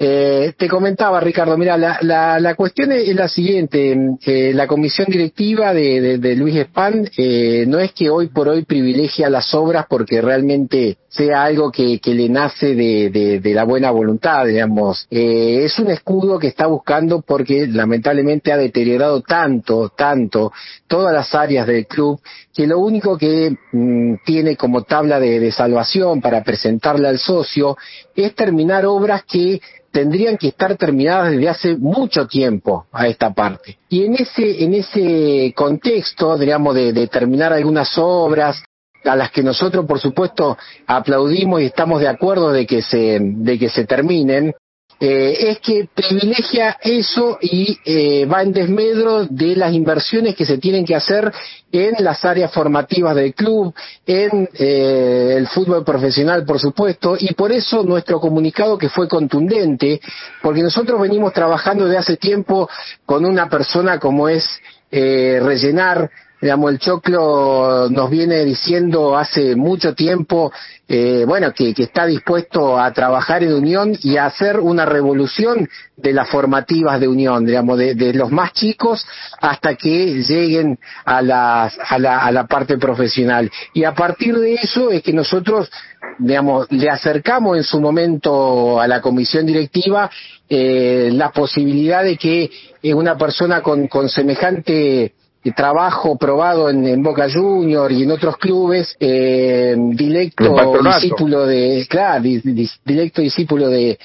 Eh, te comentaba, Ricardo, mira, la, la, la cuestión es, la siguiente. Eh, la comisión directiva de, de, Luis Span eh, no es que hoy por hoy privilegia las obras porque realmente sea algo que, que le nace de, de, de, la buena voluntad, digamos. Eh, es un escudo que está buscando porque lamentablemente ha deteriorado tanto, tanto todas las áreas del club que lo único que mm, tiene como tabla de, de salvación para presentarle al socio es terminar obras que tendrían que estar terminadas desde hace mucho tiempo a esta parte. Y en ese, en ese contexto, digamos, de, terminar algunas obras, a las que nosotros, por supuesto, aplaudimos y estamos de acuerdo de que se, de que se terminen, eh, es que privilegia eso y eh, va en desmedro de las inversiones que se tienen que hacer en las áreas formativas del club, en eh, el fútbol profesional, por supuesto, y por eso nuestro comunicado que fue contundente, porque nosotros venimos trabajando de hace tiempo con una persona como es rellenar digamos, el Choclo nos viene diciendo hace mucho tiempo, eh, bueno, que, que, está dispuesto a trabajar en Unión y a hacer una revolución de las formativas de Unión, digamos, de, de los más chicos hasta que lleguen a, las, a, la, a la parte profesional. Y a partir de eso es que nosotros, digamos, le acercamos en su momento a la comisión directiva eh, la posibilidad de que eh, una persona con, con semejante trabajo probado en, Boca Junior y en otros clubes, eh, directo discípulo de, claro, directo discípulo de,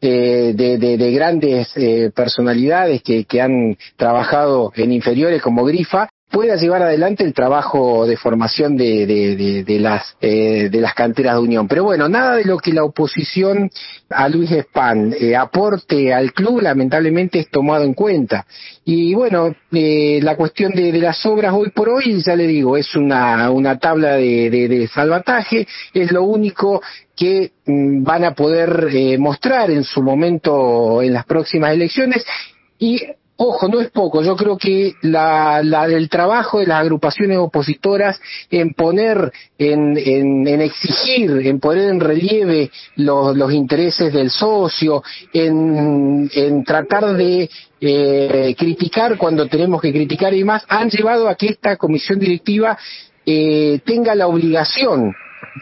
eh, de, de, de, grandes eh, personalidades que, que han trabajado en inferiores como Grifa pueda llevar adelante el trabajo de formación de, de, de, las eh, de las canteras de Unión. Pero bueno, nada de lo que la oposición a Luis Span eh, aporte al club, lamentablemente es tomado en cuenta. Y bueno, eh, la cuestión de, las obras hoy por hoy, ya le digo, es una, una tabla de, de salvataje, es lo único que mm, van a poder eh, mostrar en su momento en las próximas elecciones y Ojo, no es poco. Yo creo que la, la del trabajo de las agrupaciones opositoras en poner, en, en, en exigir, en poner en relieve los, los intereses del socio, en, en tratar de eh, criticar cuando tenemos que criticar y más, han llevado a que esta comisión directiva eh, tenga la obligación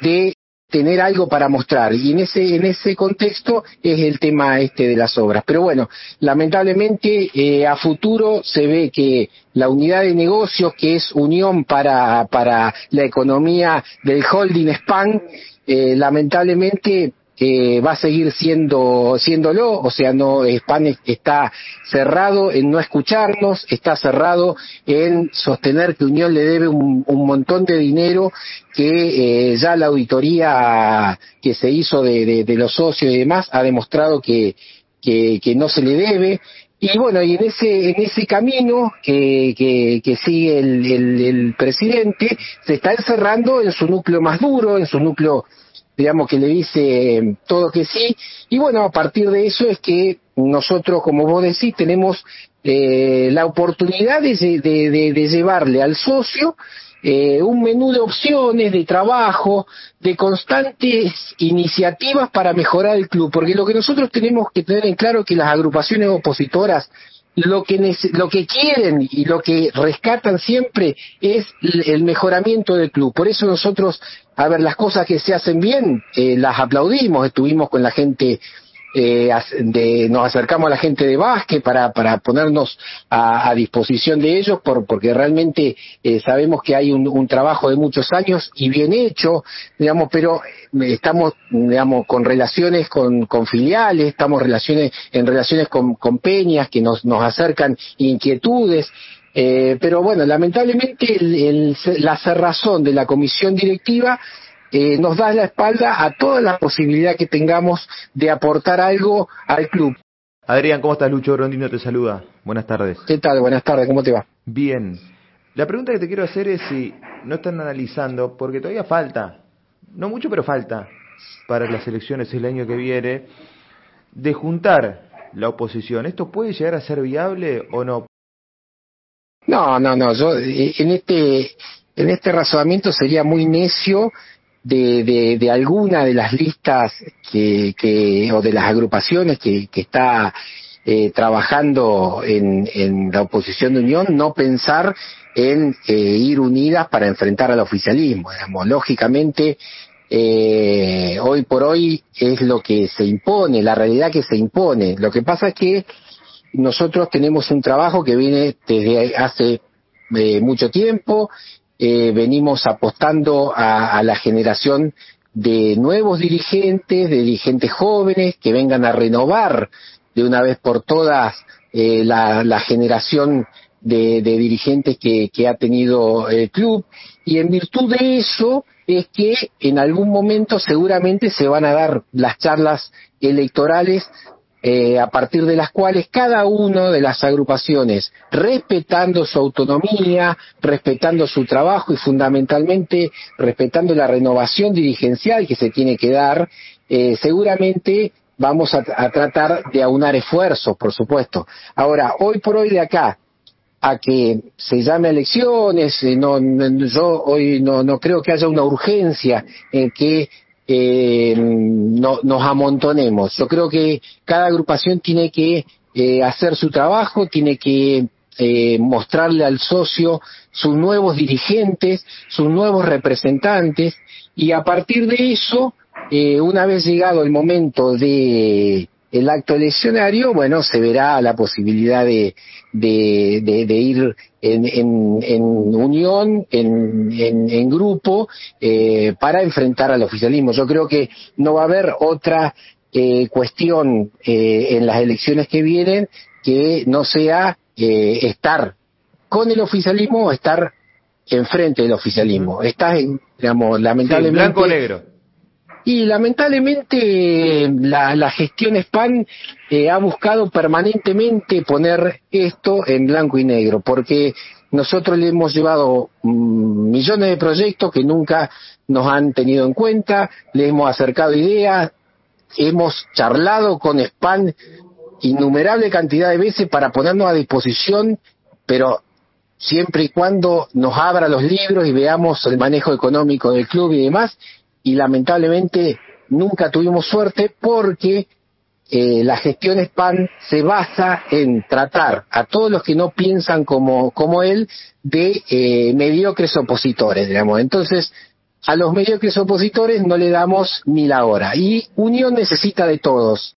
de tener algo para mostrar. Y en ese en ese contexto es el tema este de las obras. Pero bueno lamentablemente eh, a futuro se ve que la unidad de negocios que es unión para para la economía del holding span eh, lamentablemente eh, va a seguir siendo siéndolo, o sea, no España está cerrado en no escucharnos, está cerrado en sostener que Unión le debe un, montón de dinero que eh, ya la auditoría que se hizo de, los socios y demás ha demostrado que, que, que no se le debe, y bueno, y en ese, en ese camino que, que, que sigue el, el, el, presidente, se está encerrando en su núcleo más duro, en su núcleo digamos que le dice todo que sí, y bueno, a partir de eso es que nosotros, como vos decís, tenemos eh, la oportunidad de, de, de, llevarle al socio eh, un menú de opciones, de trabajo, de constantes iniciativas para mejorar el club, porque lo que nosotros tenemos que tener en claro es que las agrupaciones opositoras lo que, lo que quieren y lo que rescatan siempre es el mejoramiento del club. Por eso nosotros, a ver, las cosas que se hacen bien, eh, las aplaudimos, estuvimos con la gente eh, de, nos acercamos a la gente de básquet para, para ponernos a, a disposición de ellos por, porque realmente eh, sabemos que hay un, un, trabajo de muchos años y bien hecho, digamos, pero eh, estamos, digamos, con relaciones con, con filiales, estamos relaciones, en relaciones con, con peñas que nos, nos acercan inquietudes, eh, pero bueno, lamentablemente el, el, la cerrazón de la comisión directiva eh, nos da la espalda a toda la posibilidad que tengamos de aportar algo al club. Adrián, ¿cómo estás? Lucho Rondino te saluda. Buenas tardes. ¿Qué tal? Buenas tardes, ¿cómo te va? Bien. La pregunta que te quiero hacer es si no están analizando, porque todavía falta, no mucho, pero falta, para las elecciones el año que viene, de juntar la oposición. ¿Esto puede llegar a ser viable o no? No, no, no. Yo en este en este razonamiento sería muy necio de, de, alguna de las listas que, que, o de las agrupaciones que, que está eh, trabajando en, en, la oposición de Unión, no pensar en eh, ir unidas para enfrentar al oficialismo. Digamos. Lógicamente, eh, hoy por hoy es lo que se impone, la realidad que se impone. Lo que pasa es que nosotros tenemos un trabajo que viene desde hace eh, mucho tiempo, eh, venimos apostando a, la generación de nuevos dirigentes, de dirigentes jóvenes que vengan a renovar de una vez por todas eh, la, generación de, dirigentes que, que, ha tenido el club. Y en virtud de eso es que en algún momento seguramente se van a dar las charlas electorales eh, a partir de las cuales cada una de las agrupaciones, respetando su autonomía, respetando su trabajo y fundamentalmente respetando la renovación dirigencial que se tiene que dar, eh, seguramente vamos a, tratar de aunar esfuerzos, por supuesto. Ahora, hoy por hoy de acá, a que se llame elecciones, eh, no, yo hoy no, no creo que haya una urgencia en que eh, no, nos amontonemos. Yo creo que cada agrupación tiene que eh, hacer su trabajo, tiene que eh, mostrarle al socio sus nuevos dirigentes, sus nuevos representantes, y a partir de eso, eh, una vez llegado el momento de el acto eleccionario, bueno, se verá la posibilidad de, de, de, ir en, en, en, unión, en, en grupo, eh, para enfrentar al oficialismo. Yo creo que no va a haber otra eh, cuestión eh, en las elecciones que vienen que no sea eh, estar con el oficialismo o estar enfrente del oficialismo. Estás, digamos, lamentablemente... blanco o negro y lamentablemente la, la gestión SPAN eh, ha buscado permanentemente poner esto en blanco y negro, porque nosotros le hemos llevado mm, millones de proyectos que nunca nos han tenido en cuenta, le hemos acercado ideas, hemos charlado con SPAN innumerable cantidad de veces para ponernos a disposición, pero siempre y cuando nos abra los libros y veamos el manejo económico del club y demás, y lamentablemente nunca tuvimos suerte porque eh, la gestión SPAN se basa en tratar a todos los que no piensan como, como él de eh, mediocres opositores, digamos. Entonces, a los mediocres opositores no le damos ni la hora. Y Unión necesita de todos.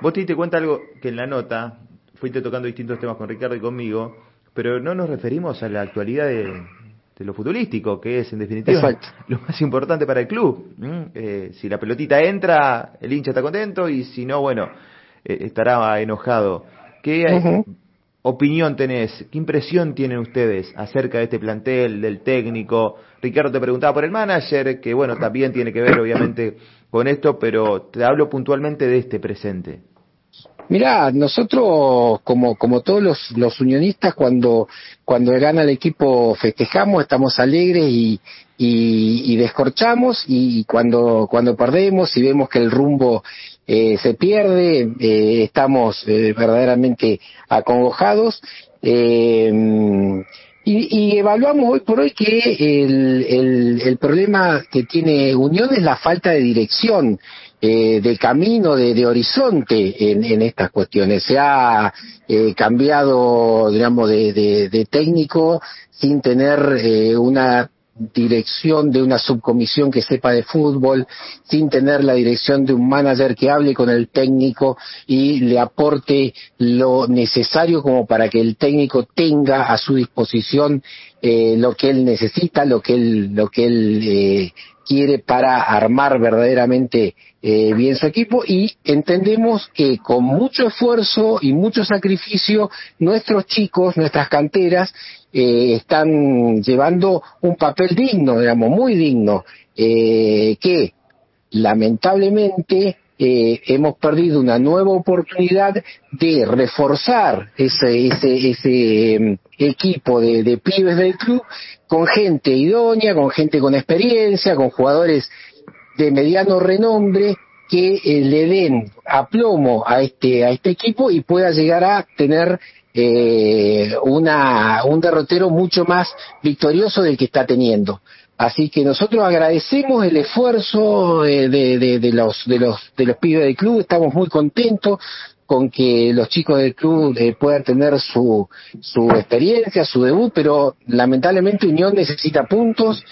Vos te diste cuenta algo que en la nota, fuiste tocando distintos temas con Ricardo y conmigo, pero no nos referimos a la actualidad de, de lo futbolístico, que es en definitiva lo más importante para el club. Eh, si la pelotita entra, el hincha está contento y si no, bueno, eh, estará enojado. ¿Qué opinión tenés? ¿Qué impresión tienen ustedes acerca de este plantel, del técnico? Ricardo te preguntaba por el manager, que bueno, también tiene que ver obviamente con esto, pero te hablo puntualmente de este presente. Mirá, nosotros, como, como todos los, los unionistas, cuando, cuando gana el equipo festejamos, estamos alegres y, y, descorchamos, y cuando, cuando perdemos y vemos que el rumbo eh, se pierde, eh, estamos eh, verdaderamente acongojados. Eh, y, y, evaluamos hoy por hoy que el, el, el problema que tiene Unión es la falta de dirección eh, de camino, de, horizonte en, en, estas cuestiones. Se ha eh, cambiado, digamos, de, de, técnico sin tener eh, una dirección de una subcomisión que sepa de fútbol, sin tener la dirección de un manager que hable con el técnico y le aporte lo necesario como para que el técnico tenga a su disposición eh, lo que él necesita, lo que él, lo que él eh, quiere para armar verdaderamente eh, bien su equipo. Y entendemos que con mucho esfuerzo y mucho sacrificio nuestros chicos, nuestras canteras, eh, están llevando un papel digno, digamos, muy digno, eh, que lamentablemente eh, hemos perdido una nueva oportunidad de reforzar ese, ese, ese em, equipo de, de pibes del club con gente idónea, con gente con experiencia, con jugadores de mediano renombre que eh, le den aplomo a este a este equipo y pueda llegar a tener eh, una un derrotero mucho más victorioso del que está teniendo Así que nosotros agradecemos el esfuerzo de, de, de, los de los de los pibes del club, estamos muy contentos con que los chicos del club eh, puedan tener su su experiencia, su debut, pero lamentablemente Unión necesita puntos,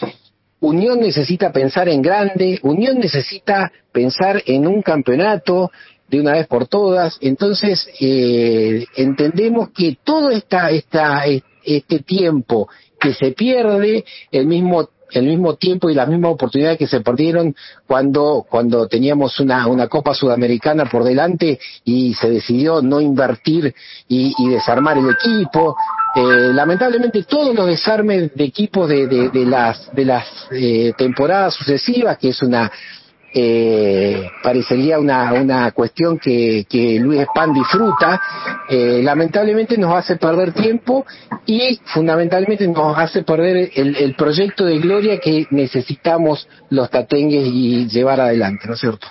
Unión necesita pensar en grande, Unión necesita pensar en un campeonato de una vez por todas, entonces eh, entendemos que todo esta, esta, este tiempo que se pierde, el mismo el mismo tiempo y las mismas oportunidades que se perdieron cuando, cuando teníamos una, una Copa Sudamericana por delante y se decidió no invertir y, desarmar el equipo. Eh, lamentablemente todos los desarmes de equipos de, de, de las, de las eh, temporadas sucesivas, que es una, eh, parecería una, una cuestión que, que Luis Span disfruta, eh, lamentablemente nos hace perder tiempo y fundamentalmente nos hace perder el, el proyecto de gloria que necesitamos los tatengues y llevar adelante, ¿no es cierto?